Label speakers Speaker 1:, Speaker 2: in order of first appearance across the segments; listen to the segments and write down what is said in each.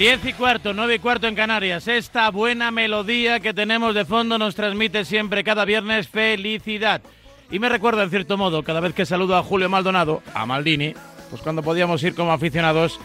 Speaker 1: Diez y cuarto, nueve y cuarto en Canarias. Esta buena melodía que tenemos de fondo nos transmite siempre cada viernes felicidad. Y me recuerda, en cierto modo, cada vez que saludo a Julio Maldonado, a Maldini, pues cuando podíamos ir como aficionados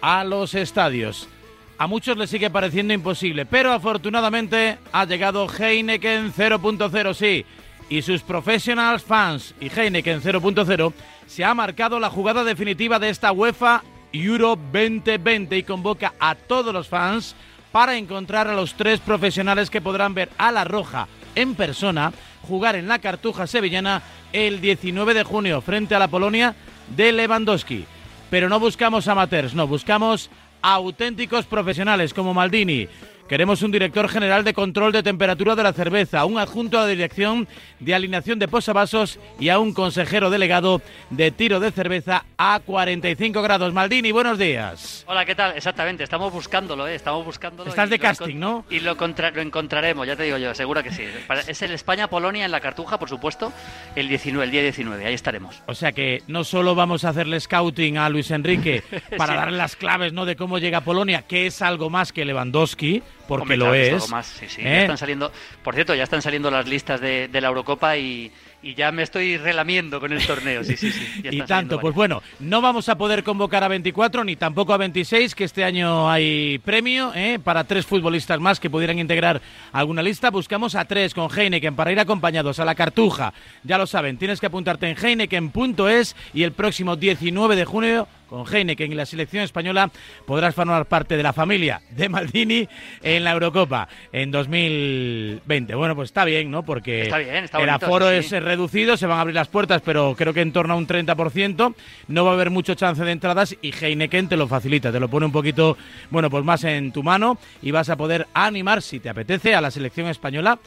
Speaker 1: a los estadios. A muchos les sigue pareciendo imposible, pero afortunadamente ha llegado Heineken 0.0, sí. Y sus professionals fans y Heineken 0.0 se ha marcado la jugada definitiva de esta UEFA Euro 2020 y convoca a todos los fans para encontrar a los tres profesionales que podrán ver a la Roja en persona jugar en la Cartuja Sevillana el 19 de junio frente a la Polonia de Lewandowski. Pero no buscamos amateurs, no, buscamos auténticos profesionales como Maldini, Queremos un director general de control de temperatura de la cerveza, un adjunto a la dirección de alineación de posavasos y a un consejero delegado de tiro de cerveza a 45 grados. Maldini, buenos días.
Speaker 2: Hola, ¿qué tal? Exactamente, estamos buscándolo, ¿eh? estamos buscándolo.
Speaker 1: Estás de casting, ¿no?
Speaker 2: Y lo, lo, encontraremos, ya te digo yo, seguro que sí. Es el España-Polonia en la Cartuja, por supuesto, el 19, el día 19, ahí estaremos.
Speaker 1: O sea que no solo vamos a hacerle scouting a Luis Enrique para darle las claves ¿no? de cómo llega Polonia, que es algo más que Lewandowski, porque lo es.
Speaker 2: Más, sí, sí. ¿Eh? están saliendo, por cierto, ya están saliendo las listas de, de la Eurocopa y, y ya me estoy relamiendo con el torneo, sí, sí, sí.
Speaker 1: y tanto, pues bueno, no vamos a poder convocar a 24 ni tampoco a 26, que este año hay premio ¿eh? para tres futbolistas más que pudieran integrar alguna lista. Buscamos a tres con Heineken para ir acompañados a la Cartuja. Ya lo saben, tienes que apuntarte en heineken.es y el próximo 19 de junio con Heineken y la selección española podrás formar parte de la familia de Maldini en la Eurocopa en 2020. Bueno, pues está bien, ¿no? Porque el aforo es reducido, se van a abrir las puertas, pero creo que en torno a un 30%. No va a haber mucho chance de entradas y Heineken te lo facilita, te lo pone un poquito, bueno, pues más en tu mano y vas a poder animar, si te apetece, a la selección española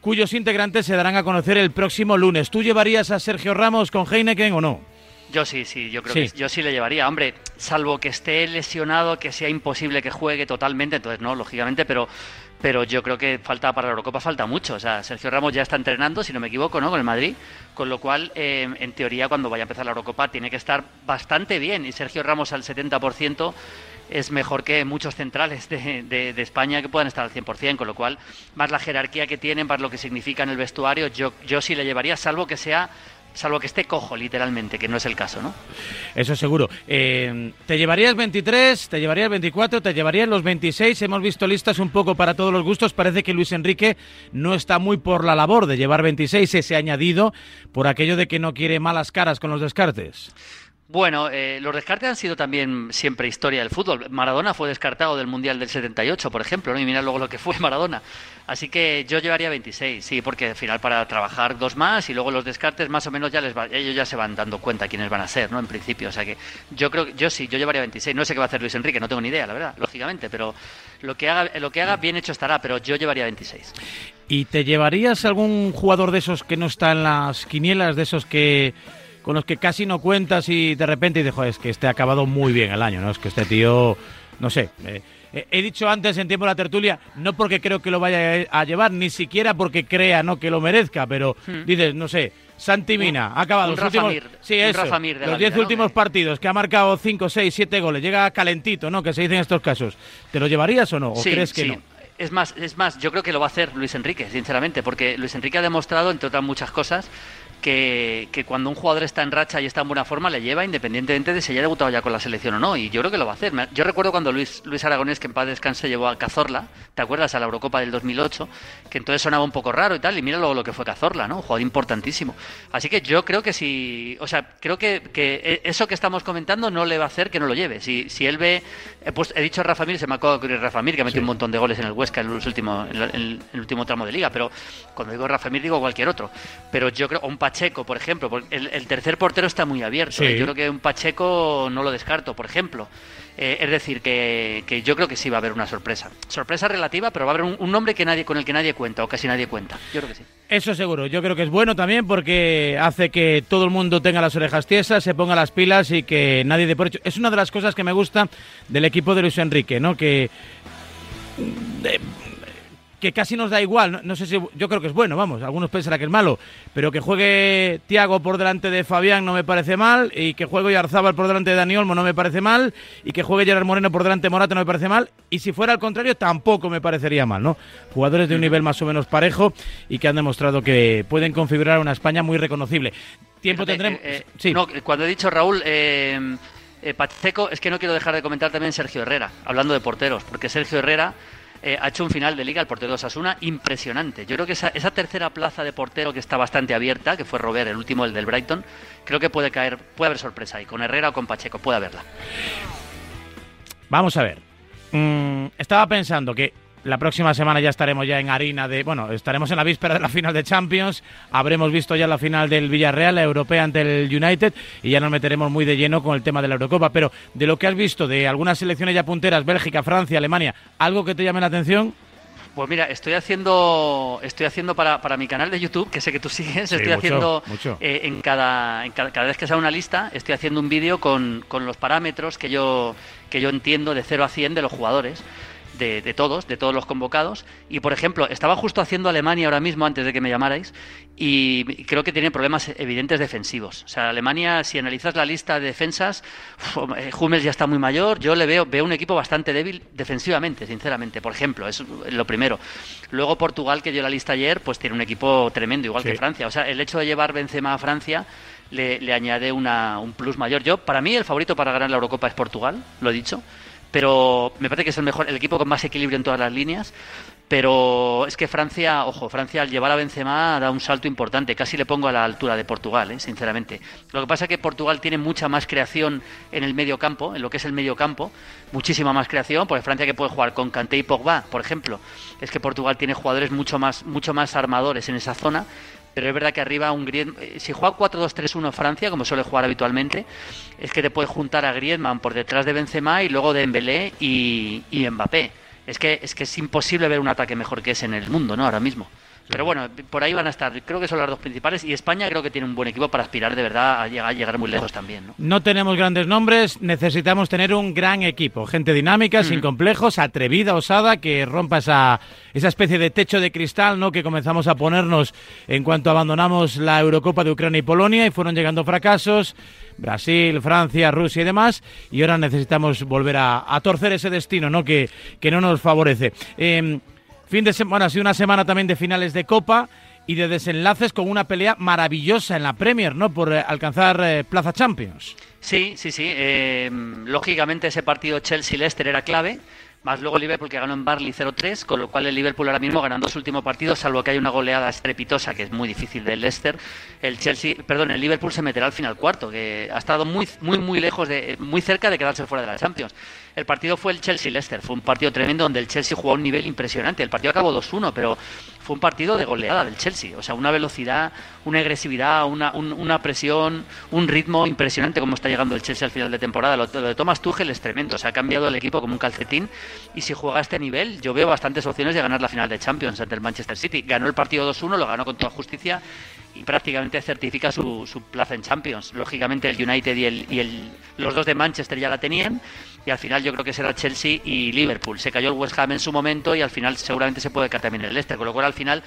Speaker 1: cuyos integrantes se darán a conocer el próximo lunes. ¿Tú llevarías a Sergio Ramos con Heineken o no?
Speaker 2: Yo sí, sí, yo creo que yo sí le llevaría. Hombre, salvo que esté lesionado, que sea imposible que juegue totalmente, entonces no, lógicamente, pero pero yo creo que falta para la Eurocopa falta mucho. O sea, Sergio Ramos ya está entrenando, si no me equivoco, ¿no? Con el Madrid, con lo cual, eh, en teoría, cuando vaya a empezar la Eurocopa, tiene que estar bastante bien. Y Sergio Ramos al 70% es mejor que muchos centrales de, de, España que puedan estar al 100%, con lo cual, más la jerarquía que tienen, más lo que significa en el vestuario, yo, yo sí le llevaría, salvo que sea salvo que esté cojo, literalmente, que no es el caso, ¿no?
Speaker 1: Eso seguro. Eh, ¿Te llevarías 23, te llevarías 24, te llevarías los 26? Hemos visto listas un poco para todos los gustos. Parece que Luis Enrique no está muy por la labor de llevar 26, ese añadido, por aquello de que no quiere malas caras con los descartes.
Speaker 2: Bueno, eh, los descartes han sido también siempre historia del fútbol. Maradona fue descartado del Mundial del 78, por ejemplo, ¿no? y mira luego lo que fue Maradona. Así que yo llevaría 26, sí, porque al final para trabajar dos más y luego los descartes más o menos ya les va, ellos ya se van dando cuenta quiénes van a ser, ¿no? En principio, o sea que yo creo yo sí, yo llevaría 26. No sé qué va a hacer Luis Enrique, no tengo ni idea, la verdad, lógicamente, pero lo que haga lo que haga bien hecho estará, pero yo llevaría 26.
Speaker 1: ¿Y te llevarías algún jugador de esos que no está en las quinielas, de esos que con los que casi no cuentas y de repente dices, es que este ha acabado muy bien el año, ¿no? Es que este tío, no sé. Eh, eh, he dicho antes en tiempo de la tertulia, no porque creo que lo vaya a llevar, ni siquiera porque crea no que lo merezca, pero hmm. dices, no sé, Santi Mina ha acabado
Speaker 2: los últimos,
Speaker 1: sí, eso, los 10 últimos partidos, que ha marcado 5, 6, 7 goles, llega calentito, ¿no? Que se dice en estos casos. ¿Te lo llevarías o no? ¿O crees que no?
Speaker 2: Es más, es más, yo creo que lo va a hacer Luis Enrique, sinceramente, porque Luis Enrique ha demostrado, entre otras muchas cosas, que, cuando un jugador está en racha y está en buena forma le lleva independientemente de si haya debutado ya con la selección o no. Y yo creo que lo va a hacer. Yo recuerdo cuando Luis, Luis Aragonés, que en paz descanse, llevó a Cazorla, ¿te acuerdas? A la Eurocopa del 2008, que entonces sonaba un poco raro y tal. Y mira luego lo que fue Cazorla, ¿no? Un jugador importantísimo. Así que yo creo que si. O sea, creo que, que eso que estamos comentando no le va a hacer que no lo lleve. Si, si él ve. Pues he dicho Rafa Mir, se me acaba de ocurrir Rafa Mir, que ha metido un montón de goles en el Huesca en, los últimos, en, el, último tramo de liga. Pero cuando digo Rafa Mir, digo cualquier otro. Pero yo creo. Un Pacheco, por ejemplo el, tercer portero está muy abierto. ¿eh? Yo creo que un Pacheco no lo descarto, por ejemplo. Eh, es decir, que, yo creo que sí va a haber una sorpresa. Sorpresa relativa, pero va a haber un, nombre que nadie, con el que nadie cuenta, o casi nadie cuenta. Yo creo que sí.
Speaker 1: Eso seguro. Yo creo que es bueno también porque hace que todo el mundo tenga las orejas tiesas, se ponga las pilas y que nadie de por hecho. Es una de las cosas que me gusta del equipo de Luis Enrique, ¿no? Que que casi nos da igual, no, sé si yo creo que es bueno, vamos, algunos pensarán que es malo, pero que juegue Tiago por delante de Fabián no me parece mal, y que juegue Yarzábal por delante de Dani Olmo no me parece mal, y que juegue Gerard Moreno por delante de Morata no me parece mal, y si fuera al contrario tampoco me parecería mal, ¿no? Jugadores de un nivel más o menos parejo y que han demostrado que pueden configurar una España muy reconocible. Tiempo tendremos.
Speaker 2: Eh, sí. No, cuando he dicho Raúl, eh, eh, Pacheco, es que no quiero dejar de comentar también Sergio Herrera, hablando de porteros, porque Sergio Herrera eh, ha hecho un final de liga, el portero de Osasuna, impresionante. Yo creo que esa, tercera plaza de portero que está bastante abierta, que fue Robert, el último, el del Brighton, creo que puede caer, puede haber sorpresa ahí, con Herrera o con Pacheco, puede haberla.
Speaker 1: Vamos a ver. Mm, estaba pensando que la próxima semana ya estaremos ya en harina de, bueno, estaremos en la víspera de la final de Champions, habremos visto ya la final del Villarreal, la europea ante el United y ya nos meteremos muy de lleno con el tema de la Eurocopa, pero de lo que has visto de algunas selecciones ya punteras, Bélgica, Francia, Alemania, ¿algo que te llame la atención?
Speaker 2: Pues mira, estoy haciendo, estoy haciendo para, para mi canal de YouTube, que sé que tú sigues, estoy haciendo eh, en, cada, en cada, cada, vez que sale una lista, estoy haciendo un vídeo con, con los parámetros que yo, que yo entiendo de 0 a 100 de los jugadores de, todos, de todos los convocados. Y, por ejemplo, estaba justo haciendo Alemania ahora mismo, antes de que me llamarais, y creo que tiene problemas evidentes defensivos. O sea, Alemania, si analizas la lista de defensas, eh, Hummels ya está muy mayor, yo le veo, veo un equipo bastante débil defensivamente, sinceramente, por ejemplo, es lo primero. Luego Portugal, que dio la lista ayer, pues tiene un equipo tremendo, igual que Francia. O sea, el hecho de llevar Benzema a Francia le, le añade una, un plus mayor. Yo, para mí, el favorito para ganar la Eurocopa es Portugal, lo he dicho pero me parece que es el mejor, el equipo con más equilibrio en todas las líneas. Pero es que Francia, ojo, Francia al llevar a Benzema da un salto importante, casi le pongo a la altura de Portugal, ¿eh? sinceramente. Lo que pasa es que Portugal tiene mucha más creación en el medio campo, en lo que es el medio campo, muchísima más creación, porque Francia que puede jugar con Kanté y Pogba, por ejemplo, es que Portugal tiene jugadores mucho más, mucho más armadores en esa zona, pero es verdad que arriba un Griezmann, eh, si juega 4-2-3-1 Francia, como suele jugar habitualmente, es que te puedes juntar a Griezmann por detrás de Benzema y luego de Dembélé y, y Mbappé. Es que, es que es imposible ver un ataque mejor que ese en el mundo, ¿no? Ahora mismo. Pero bueno, por ahí van a estar. Creo que son las dos principales. Y España creo que tiene un buen equipo para aspirar de verdad a llegar, a llegar muy lejos también. ¿no?
Speaker 1: no tenemos grandes nombres, necesitamos tener un gran equipo. Gente dinámica, sin complejos, atrevida, osada, que rompa esa, esa especie de techo de cristal ¿no? que comenzamos a ponernos en cuanto abandonamos la Eurocopa de Ucrania y Polonia y fueron llegando fracasos. Brasil, Francia, Rusia y demás, y ahora necesitamos volver a, torcer ese destino ¿no? Que, que no nos favorece. Em, Fin de semana, una semana también de finales de Copa y de desenlaces con una pelea maravillosa en la Premier, ¿no? Por eh, alcanzar eh, Plaza Champions.
Speaker 2: Sí, sí, sí. Eh, lógicamente ese partido Chelsea-Leicester era clave más luego Liverpool que ganó en Barley 0-3, con lo cual el Liverpool ahora mismo ganando su último partido, salvo que hay una goleada estrepitosa que es muy difícil del Leicester, el Chelsea, perdón, el Liverpool se meterá al final cuarto, que ha estado muy muy muy lejos de muy cerca de quedarse fuera de la Champions. El partido fue el Chelsea-Leicester, fue un partido tremendo donde el Chelsea jugó a un nivel impresionante. El partido acabó 2-1, pero un partido de goleada del Chelsea. O sea, una velocidad, una agresividad, una, una presión, un ritmo impresionante como está llegando el Chelsea al final de temporada. Lo, de Thomas Tuchel es tremendo. Se ha cambiado el equipo como un calcetín. Y si juega a este nivel, yo veo bastantes opciones de ganar la final de Champions ante el Manchester City. Ganó el partido 2-1, lo ganó con toda justicia y prácticamente certifica su, su, plaza en Champions. Lógicamente el United y, el, y el, los dos de Manchester ya la tenían y al final yo creo que será Chelsea y Liverpool. Se cayó el West Ham en su momento y al final seguramente se puede caer también el Leicester, con lo cual al final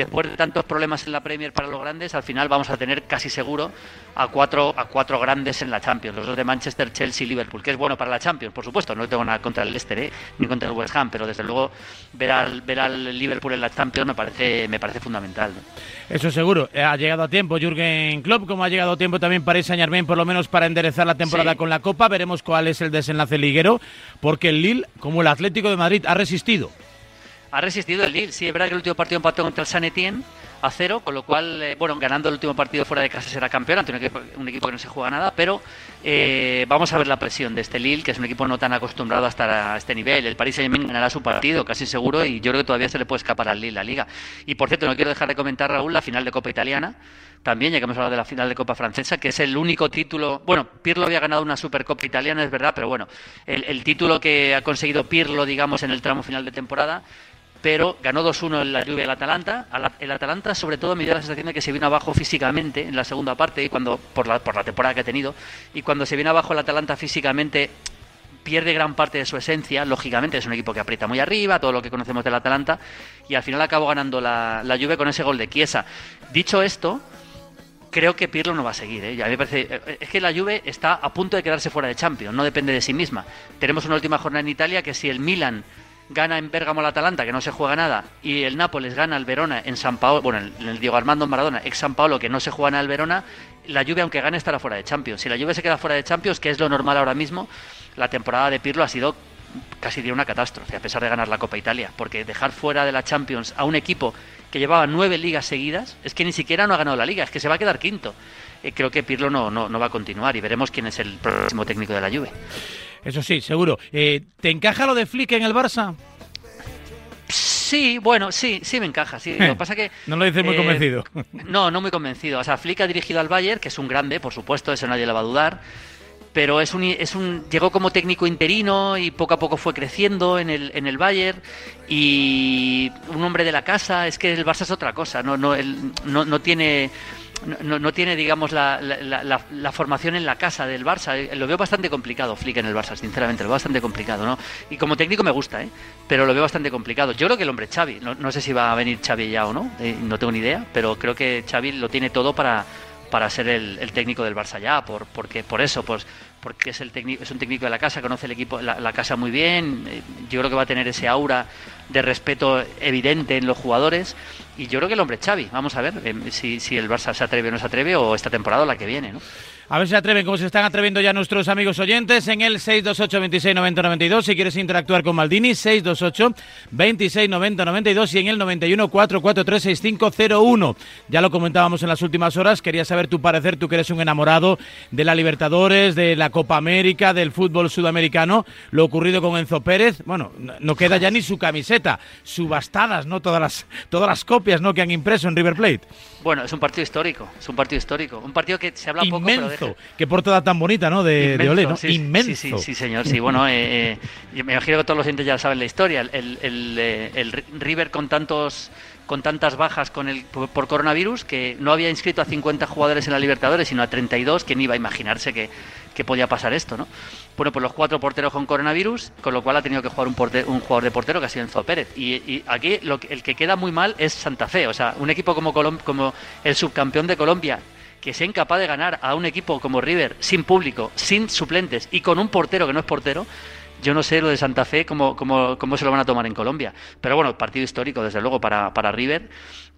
Speaker 2: después de tantos problemas en la Premier para los grandes, al final vamos a tener casi seguro a cuatro, a cuatro grandes en la Champions, los dos de Manchester, Chelsea y Liverpool, que es bueno para la Champions, por supuesto, no tengo nada contra el Leicester ¿eh? ni contra el West Ham, pero desde luego ver al, ver al Liverpool en la Champions me parece, me parece fundamental.
Speaker 1: Eso seguro, ha llegado a tiempo Jürgen Klopp, como ha llegado a tiempo también para Saint por lo menos para enderezar la temporada con la Copa, veremos cuál es el desenlace liguero, porque el Lille, como el Atlético de Madrid, ha resistido
Speaker 2: ha resistido el Lille. Sí, es verdad que el último partido empató contra el San Etienne a cero, con lo cual, eh, bueno, ganando el último partido fuera de casa será campeón ante un equipo, un equipo que no se juega nada, pero eh, vamos a ver la presión de este Lille, que es un equipo no tan acostumbrado a estar a este nivel. El Paris Saint-Germain ganará su partido, casi seguro, y yo creo que todavía se le puede escapar al Lille la liga. Y por cierto, no quiero dejar de comentar, Raúl, la final de Copa Italiana, también, ya que hemos hablado de la final de Copa Francesa, que es el único título. Bueno, Pirlo había ganado una Supercopa italiana, es verdad, pero bueno, el, el título que ha conseguido Pirlo, digamos, en el tramo final de temporada pero ganó 2-1 en la lluvia del Atalanta. El Atalanta, sobre todo, me dio la sensación de que se vino abajo físicamente en la segunda parte, y cuando, por, la, por la temporada que ha tenido, y cuando se viene abajo el Atalanta físicamente, pierde gran parte de su esencia, lógicamente es un equipo que aprieta muy arriba, todo lo que conocemos del Atalanta, y al final acabó ganando la, la Juve con ese gol de Chiesa. Dicho esto, creo que Pirlo no va a seguir. ¿eh? me parece, eh, es que la Juve está a punto de quedarse fuera de Champions, no depende de sí misma. Tenemos una última jornada en Italia que si el Milan gana en Bérgamo al Atalanta, que no se juega nada, y el Nápoles gana al Verona en San Paolo, bueno, en el Diego Armando Maradona, ex San Paolo, que no se juega nada al Verona, la Juve, aunque gane, estará fuera de Champions. Si la Juve se queda fuera de Champions, que es lo normal ahora mismo, la temporada de Pirlo ha sido casi de una catástrofe, a pesar de ganar la Copa Italia, porque dejar fuera de la Champions a un equipo que llevaba nueve ligas seguidas, es que ni siquiera no ha ganado la liga, es que se va a quedar quinto. Eh, creo que Pirlo no, no, no va a continuar y veremos quién es el próximo técnico de la Juve.
Speaker 1: Eso sí, seguro. Eh, ¿Te encaja lo de Flick en el Barça?
Speaker 2: Sí, bueno, sí, sí me encaja. Sí. Lo que pasa que
Speaker 1: no lo dices muy eh, convencido.
Speaker 2: No, no muy convencido. O sea, Flick ha dirigido al Bayern, que es un grande, por supuesto, eso nadie le va a dudar. Pero es un, es un llegó como técnico interino y poco a poco fue creciendo en el, en el Bayern y un hombre de la casa. Es que el Barça es otra cosa. No, no, no, no tiene no, no, tiene, digamos, la, la, formación en la casa del Barça. Eh, lo veo bastante complicado, Flick en el Barça, sinceramente, lo veo bastante complicado, ¿no? Y como técnico me gusta, ¿eh? Pero lo veo bastante complicado. Yo creo que el hombre Xavi, no, sé si va a venir Xavi ya o no, eh, no tengo ni idea, pero creo que Xavi lo tiene todo para, para ser el, técnico del Barça ya, por, porque, por eso, pues porque es el técnico, es un técnico de la casa, conoce el equipo, la, casa muy bien. Eh, yo creo que va a tener ese aura de respeto evidente en los jugadores. Y yo creo que el hombre Xavi, vamos a ver eh, si, si el Barça se atreve o no se atreve, o esta temporada o la que viene, ¿no?
Speaker 1: A ver si se atreven, como se están atreviendo ya nuestros amigos oyentes, en el 628 26 90 92. Si quieres interactuar con Maldini, 628 26 90 92 y en el 91 443 6501. Ya lo comentábamos en las últimas horas. Quería saber tu parecer, tú que eres un enamorado de la Libertadores, de la Copa América, del fútbol sudamericano. Lo ocurrido con Enzo Pérez, bueno, no queda ya ni su camiseta, subastadas, ¿no? Todas las, todas las copias, ¿no? Que han impreso en River Plate.
Speaker 2: Bueno, es un partido histórico, es un partido histórico. Un partido que se habla
Speaker 1: poco, pero Qué portada tan bonita, ¿no? De, Olé, ¿no?
Speaker 2: Sí,
Speaker 1: Inmenso.
Speaker 2: Sí, sí, señor. Sí, bueno, eh, eh, me imagino que todos los oyentes ya saben la historia. El, el, eh, el, River con tantos con tantas bajas con el, por coronavirus que no había inscrito a 50 jugadores en la Libertadores, sino a 32, que ni iba a imaginarse que, que podía pasar esto, ¿no? Bueno, pues los cuatro porteros con coronavirus, con lo cual ha tenido que jugar un, un jugador de portero que ha sido Enzo Pérez. Y, aquí lo, el que queda muy mal es Santa Fe, o sea, un equipo como, como el subcampeón de Colombia, que sea incapaz de ganar a un equipo como River sin público, sin suplentes y con un portero que no es portero, yo no sé lo de Santa Fe cómo, cómo, cómo se lo van a tomar en Colombia. Pero bueno, partido histórico, desde luego, para, para River,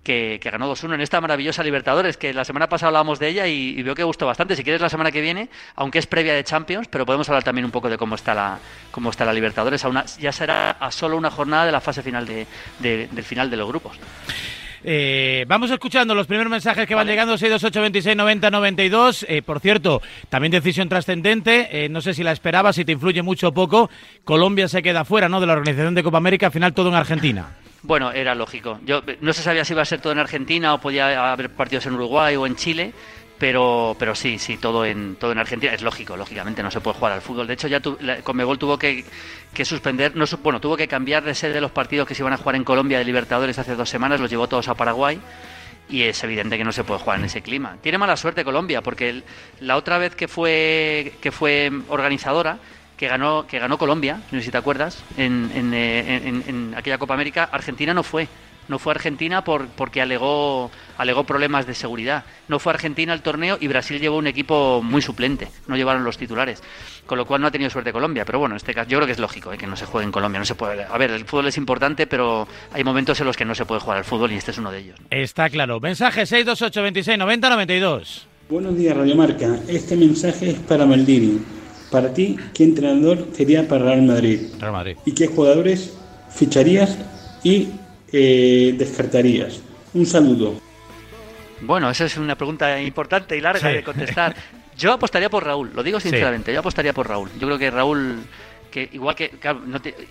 Speaker 2: que, ganó 2-1 en esta maravillosa Libertadores, que la semana pasada hablábamos de ella y, veo que gustó bastante. Si quieres la semana que viene, aunque es previa de Champions, pero podemos hablar también un poco de cómo está la, cómo está la Libertadores. ya será a solo una jornada de la fase final de, del final de los grupos.
Speaker 1: Eh, vamos escuchando los primeros mensajes que van llegando, 628 26 90 92. por cierto, también decisión trascendente, eh, no sé si la esperabas, si te influye mucho o poco. Colombia se queda fuera ¿no? de la organización de Copa América, al final todo en Argentina.
Speaker 2: Bueno, era lógico. Yo no se sabía si iba a ser todo en Argentina o podía haber partidos en Uruguay o en Chile pero pero sí sí todo en todo en Argentina. Es lógico lógicamente no se puede jugar al fútbol. De hecho ya tu, Conmebol tuvo que, que suspender no bueno tuvo que cambiar de sede de los partidos que se iban a jugar en Colombia de Libertadores hace dos semanas los llevó todos a Paraguay y es evidente que no se puede jugar en ese clima. Tiene mala suerte Colombia porque la otra vez que fue que fue organizadora que ganó que ganó Colombia no sé si te acuerdas en, en, en, en aquella Copa América Argentina no fue. No fue Argentina por, porque alegó, alegó problemas de seguridad. No fue Argentina al torneo y Brasil llevó un equipo muy suplente. No llevaron los titulares. Con lo cual no ha tenido suerte Colombia. Pero bueno, en este caso yo creo que es lógico ¿eh? que no se juegue en Colombia. No se puede. A ver, el fútbol es importante, pero hay momentos en los que no se puede jugar al fútbol y este es uno de ellos.
Speaker 1: Está claro. Mensaje 628 26 90 92.
Speaker 3: Buenos días, Radio Marca. Este mensaje es para Maldini. Para ti, ¿qué entrenador sería para Real Madrid?
Speaker 1: Real Madrid.
Speaker 3: ¿Y qué jugadores ficharías y eh, descartarías? Un saludo.
Speaker 2: Bueno, esa es una pregunta importante y larga de contestar. Yo apostaría por Raúl, lo digo sinceramente, yo apostaría por Raúl. Yo creo que Raúl que igual que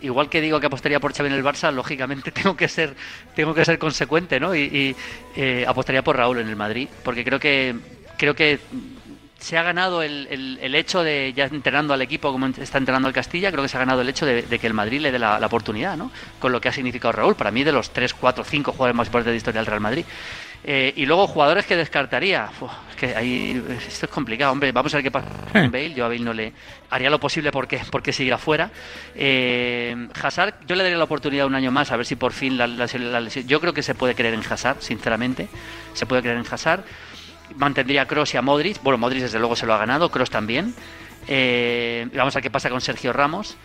Speaker 2: igual que digo que apostaría por Xavi en el Barça, lógicamente tengo que ser tengo que ser consecuente, ¿no? Y, eh, apostaría por Raúl en el Madrid, porque creo que creo que se ha ganado el, el, hecho de, ya entrenando al equipo como está entrenando al Castilla, creo que se ha ganado el hecho de, que el Madrid le dé la, oportunidad, ¿no? Con lo que ha significado Raúl, para mí de los 3, 4, 5 jugadores más importantes de la historia del Real Madrid. Eh, y luego jugadores que descartaría. es que ahí esto es complicado, hombre. Vamos a ver qué pasa con Bale. Yo a Bale no le haría lo posible porque, porque siguiera fuera. Eh, Hazard, yo le daría la oportunidad un año más a ver si por fin la, lesión. Yo creo que se puede creer en Hazard, sinceramente. Se puede creer en Hazard. Mantendría a Cross y a Modric. Bueno, Modric desde luego se lo ha ganado, Cross también. Eh, vamos a ver qué pasa con Sergio Ramos.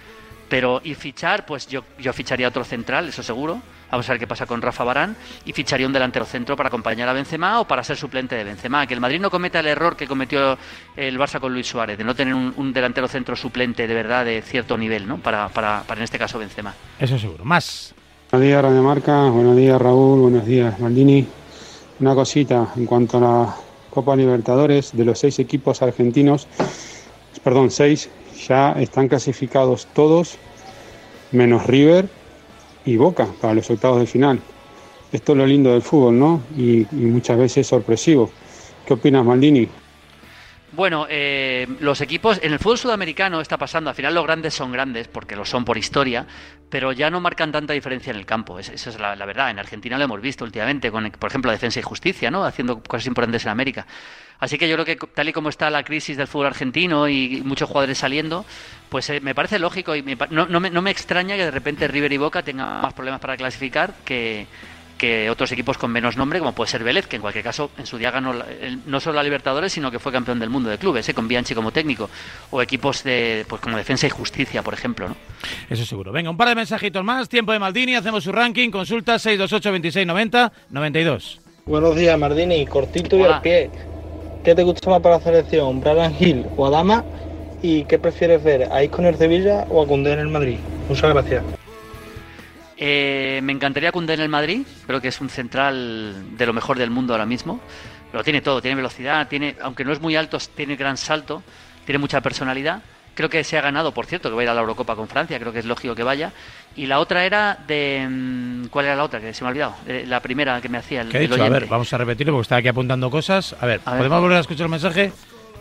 Speaker 2: Pero y fichar, pues yo, yo ficharía otro central, eso seguro. Vamos a ver qué pasa con Rafa Barán y ficharía un delantero centro para acompañar a Benzema o para ser suplente de Benzema. Que el Madrid no cometa el error que cometió el Barça con Luis Suárez, de no tener un, delantero centro suplente de verdad de cierto nivel, ¿no? Para, para, para en este caso Benzema.
Speaker 1: Eso seguro. Más.
Speaker 4: Buenos días, Radio Marca. Buenos días, Raúl. Buenos días, Maldini. Una cosita en cuanto a la Copa Libertadores, de los seis equipos argentinos, perdón, seis, ya están clasificados todos, menos River y Boca para los octavos de final. Esto es lo lindo del fútbol, ¿no? Y, muchas veces sorpresivo. ¿Qué opinas, Maldini?
Speaker 2: Bueno, eh, los equipos en el fútbol sudamericano está pasando. Al final los grandes son grandes porque lo son por historia, pero ya no marcan tanta diferencia en el campo. esa es la, verdad. En Argentina lo hemos visto últimamente con, por ejemplo, Defensa y Justicia, ¿no? Haciendo cosas importantes en América. Así que yo creo que tal y como está la crisis del fútbol argentino y muchos jugadores saliendo, pues eh, me parece lógico y no, me, no me extraña que de repente River y Boca tengan más problemas para clasificar que que otros equipos con menos nombre, como puede ser Vélez, que en cualquier caso en su día ganó no solo la Libertadores, sino que fue campeón del mundo de clubes, ¿eh? con Bianchi como técnico, o equipos de pues como Defensa y Justicia, por ejemplo. ¿no?
Speaker 1: Eso seguro. Venga, un par de mensajitos más, tiempo de Maldini, hacemos su ranking, consulta 628 26 90 92.
Speaker 5: Buenos días, Maldini, cortito y al pie. ¿Qué te gusta más para la selección, Brian Hill o Adama? ¿Y qué prefieres ver, a Isco en el Sevilla o a Cundé en el Madrid? Muchas gracias.
Speaker 2: Eh, me encantaría Cundé en el Madrid, creo que es un central de lo mejor del mundo ahora mismo. Pero tiene todo, tiene velocidad, tiene, aunque no es muy alto, tiene gran salto, tiene mucha personalidad. Creo que se ha ganado, por cierto, que va a ir a la Eurocopa con Francia, creo que es lógico que vaya. Y la otra era de. Mm, ¿Cuál era la otra? Que se me ha olvidado. La primera que me hacía el.
Speaker 1: ¿Qué dicho? A ver, vamos a repetirlo porque está aquí apuntando cosas. A ver, ¿podemos volver a escuchar el mensaje?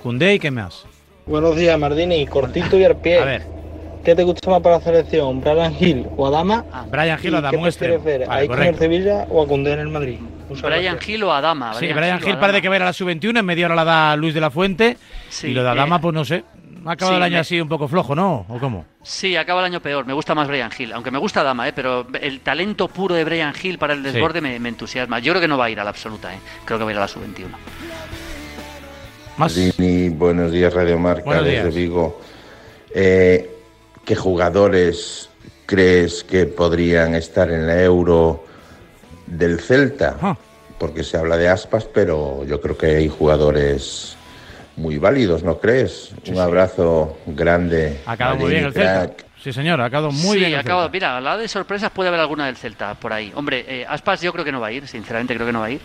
Speaker 1: Cundé y qué más.
Speaker 5: Buenos días, Mardini. Cortito y al pie. A ver. ¿Qué te gusta más para la selección, Brian Hill o Adama?
Speaker 1: Ah, Brian Hill o Adama,
Speaker 5: ¿Qué ver, ¿A en el Sevilla o a Cundé en el Madrid?
Speaker 2: Brian Hill o Adama.
Speaker 1: sí, Brian Hill, parece que va a ir a la sub-21, en media hora la da Luis de la Fuente. y lo de Adama, eh, pues no sé. Ha acabado el año así un poco flojo, ¿no? ¿O cómo?
Speaker 2: Sí, acaba el año peor. Me gusta más Brian Hill. Aunque me gusta Adama, ¿eh? pero el talento puro de Brian Hill para el desborde me, entusiasma. Yo creo que no va a ir a la absoluta. ¿eh? Creo que va a ir a la sub-21.
Speaker 6: Más. buenos días, Radio Marca, desde Vigo. Eh, ¿Qué jugadores crees que podrían estar en la Euro del Celta? Ah. Porque se habla de aspas, pero yo creo que hay jugadores muy válidos, ¿no crees? Un abrazo grande.
Speaker 1: Ha acabado muy bien el Celta. Sí, señor, ha acabado muy bien.
Speaker 2: Sí, acabado. Mira, al lado de sorpresas puede haber alguna del Celta por ahí. Hombre, eh, Aspas yo creo que no va a ir, sinceramente creo que no va a ir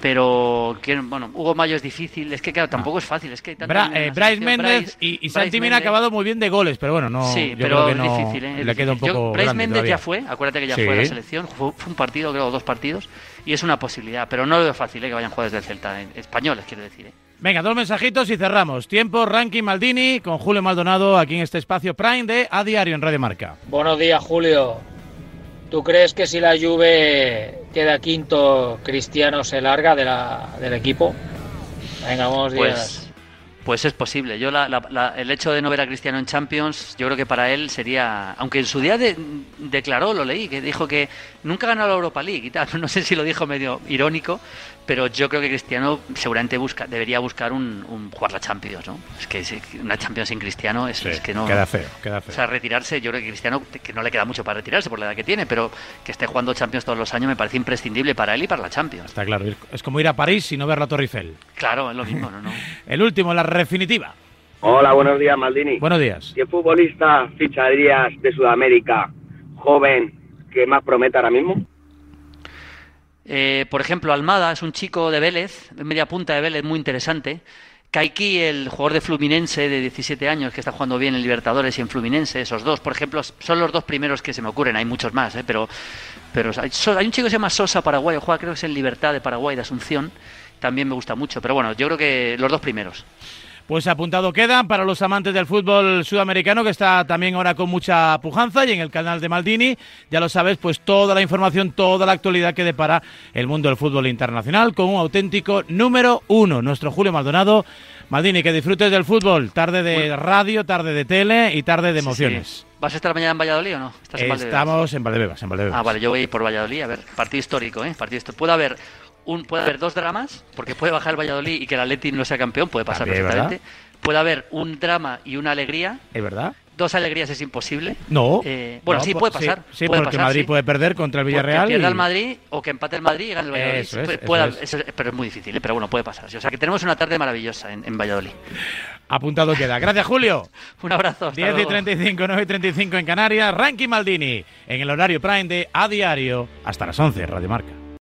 Speaker 2: pero bueno, Hugo Mayo es difícil, es que claro, tampoco es fácil, es que
Speaker 1: eh, Bryce Méndez y, y Santi Mina ha acabado muy bien de goles, pero bueno, no
Speaker 2: Sí, pero es difícil, ¿eh? Le queda un poco Bryce Méndez ya fue, acuérdate que ya fue a la selección, fue, un partido, creo, dos partidos y es una posibilidad, pero no lo veo fácil ¿eh? que vayan jugadores del Celta, eh, españoles quiero decir. ¿eh?
Speaker 1: Venga, dos mensajitos y cerramos. Tiempo, ranking Maldini con Julio Maldonado aquí en este espacio Prime de A Diario en Radio Marca.
Speaker 7: Buenos días, Julio. ¿Tú crees que si la Juve queda quinto, Cristiano se larga de la, del equipo? Venga, buenos días.
Speaker 2: Pues, pues es posible. Yo el hecho de no ver a Cristiano en Champions, yo creo que para él sería, aunque en su día declaró, lo leí, que dijo que nunca ganó la Europa League y tal. No sé si lo dijo medio irónico, pero yo creo que Cristiano seguramente busca, debería buscar un, jugar la Champions, ¿no? Es que una Champions sin Cristiano es, que no.
Speaker 1: Queda feo, queda feo.
Speaker 2: O sea, retirarse, yo creo que Cristiano, que no le queda mucho para retirarse por la edad que tiene, pero que esté jugando Champions todos los años me parece imprescindible para él y para la Champions.
Speaker 1: Está claro, es como ir a París y no ver la Torre Eiffel.
Speaker 2: Claro, es lo mismo, ¿no?
Speaker 1: El último, la definitiva.
Speaker 8: Hola, buenos días, Maldini.
Speaker 1: Buenos días.
Speaker 8: ¿Qué futbolista ficharías de Sudamérica joven que más promete ahora mismo?
Speaker 2: Eh, por ejemplo, Almada es un chico de Vélez, media punta de Vélez, muy interesante. Kaiki, el jugador de Fluminense de 17 años que está jugando bien en Libertadores y en Fluminense, esos dos, por ejemplo, son los dos primeros que se me ocurren. Hay muchos más, ¿eh? pero, pero hay, un chico que se llama Sosa Paraguay, juega creo que es en Libertad de Paraguay, de Asunción. También me gusta mucho, pero bueno, yo creo que los dos primeros.
Speaker 1: Pues apuntado queda para los amantes del fútbol sudamericano, que está también ahora con mucha pujanza, y en el canal de Maldini, ya lo sabes, pues toda la información, toda la actualidad que depara el mundo del fútbol internacional, con un auténtico número uno, nuestro Julio Maldonado. Maldini, que disfrutes del fútbol, tarde de radio, tarde de tele y tarde de emociones.
Speaker 2: ¿Vas a estar mañana en Valladolid o no?
Speaker 1: Estamos en Valdebebas, en Valdebebas.
Speaker 2: Ah, vale, yo voy a ir por Valladolid, a ver, partido histórico, ¿eh? Partido histórico. Puede haber un, puede haber dos dramas, porque puede bajar el Valladolid y que el Atleti no sea campeón, puede pasar perfectamente. Puede haber un drama y una alegría.
Speaker 1: ¿Es verdad?
Speaker 2: Dos alegrías es imposible.
Speaker 1: No.
Speaker 2: Eh, bueno, sí, puede pasar.
Speaker 1: Sí, porque Madrid puede perder contra el Villarreal.
Speaker 2: Que pierda el Madrid o que empate el Madrid y gane el Valladolid. Eso es, pero es muy difícil, ¿eh? pero bueno, puede pasar. O sea que tenemos una tarde maravillosa en, en Valladolid.
Speaker 1: Apuntado queda. Gracias, Julio.
Speaker 2: Un abrazo.
Speaker 1: 10 y 35, 9 y 35 en Canarias. Ranking Maldini en el horario Prime de A Diario hasta las 11, Radio Marca.